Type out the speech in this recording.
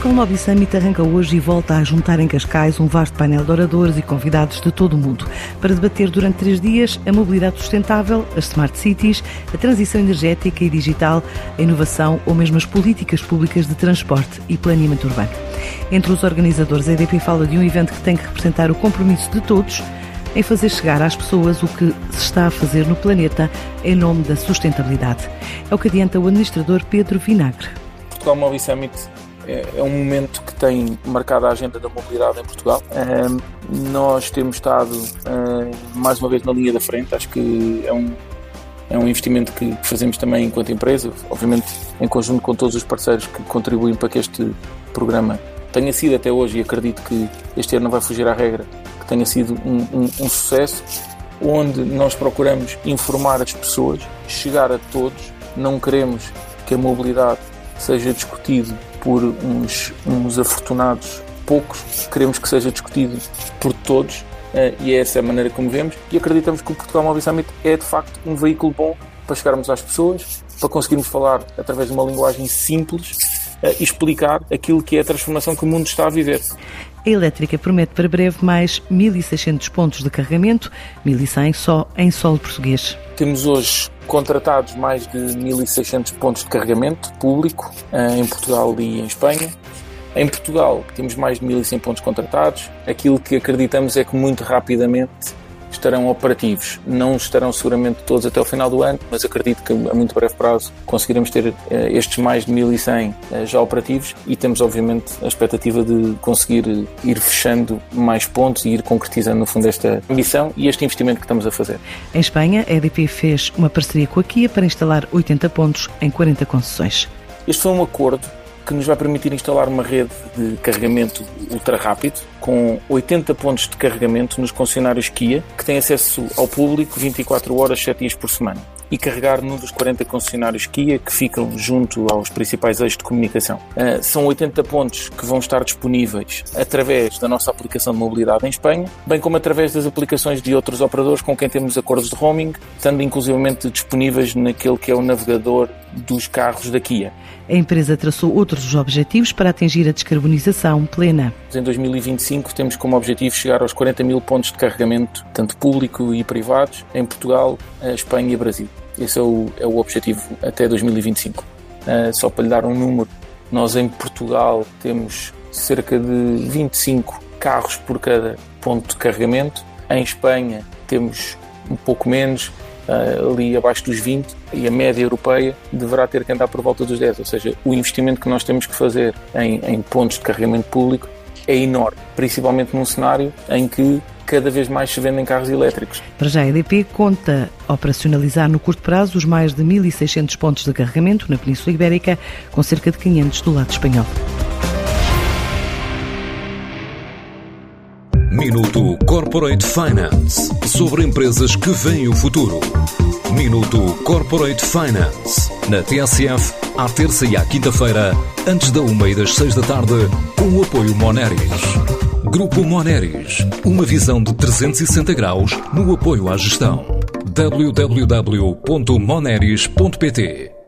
Portugal Mobile Summit arranca hoje e volta a juntar em Cascais um vasto painel de oradores e convidados de todo o mundo para debater durante três dias a mobilidade sustentável, as smart cities, a transição energética e digital, a inovação ou mesmo as políticas públicas de transporte e planeamento urbano. Entre os organizadores, a EDP fala de um evento que tem que representar o compromisso de todos em fazer chegar às pessoas o que se está a fazer no planeta em nome da sustentabilidade. É o que adianta o administrador Pedro Vinagre. Portugal Mobile Summit é, é um momento que tem marcado a agenda da mobilidade em Portugal. nós temos estado mais uma vez na linha da frente, acho que é um, é um investimento que fazemos também enquanto empresa, obviamente em conjunto com todos os parceiros que contribuem para que este programa tenha sido até hoje, e acredito que este ano não vai fugir à regra, que tenha sido um, um, um sucesso, onde nós procuramos informar as pessoas, chegar a todos, não queremos que a mobilidade seja discutido por uns, uns afortunados poucos, queremos que seja discutido por todos uh, e é essa a maneira como vemos e acreditamos que o Portugal Mobile Summit é de facto um veículo bom para chegarmos às pessoas, para conseguirmos falar através de uma linguagem simples uh, e explicar aquilo que é a transformação que o mundo está a viver. A elétrica promete para breve mais 1.600 pontos de carregamento, 1.100 só em solo português. Temos hoje contratados mais de 1.600 pontos de carregamento público eh, em Portugal e em Espanha. Em Portugal temos mais de 1.100 pontos contratados. Aquilo que acreditamos é que muito rapidamente estarão operativos. Não estarão seguramente todos até o final do ano, mas acredito que a muito breve prazo conseguiremos ter eh, estes mais de 1100 eh, já operativos e temos obviamente a expectativa de conseguir eh, ir fechando mais pontos e ir concretizando no fundo esta ambição e este investimento que estamos a fazer. Em Espanha, a EDP fez uma parceria com a Kia para instalar 80 pontos em 40 concessões. Este foi um acordo que nos vai permitir instalar uma rede de carregamento ultra rápido com 80 pontos de carregamento nos concessionários Kia, que têm acesso ao público 24 horas, 7 dias por semana e carregar num dos 40 concessionários Kia que ficam junto aos principais eixos de comunicação. Uh, são 80 pontos que vão estar disponíveis através da nossa aplicação de mobilidade em Espanha, bem como através das aplicações de outros operadores com quem temos acordos de roaming, estando inclusivamente disponíveis naquele que é o navegador dos carros da Kia. A empresa traçou outros objetivos para atingir a descarbonização plena. Em 2025 temos como objetivo chegar aos 40 mil pontos de carregamento, tanto público e privados, em Portugal, Espanha e Brasil. Esse é o, é o objetivo até 2025. Uh, ah, só para lhe dar um número, nós em Portugal temos cerca de 25 carros por cada ponto de carregamento. Em Espanha temos um pouco menos, uh, ali abaixo dos 20, e a média europeia deverá ter que andar por volta dos 10. Ou seja, o investimento que nós temos que fazer em, em pontos de carregamento público é enorme, principalmente num cenário em que cada vez mais se vendem carros elétricos. Para já, a EDP conta operacionalizar no curto prazo os mais de 1.600 pontos de carregamento na Península Ibérica, com cerca de 500 do lado espanhol. Minuto Corporate Finance sobre empresas que veem o futuro. Minuto Corporate Finance na TSF, à terça e à quinta-feira, antes da uma e das seis da tarde, com o apoio Moneris. Grupo Moneris, uma visão de 360 graus no apoio à gestão. www.moneris.pt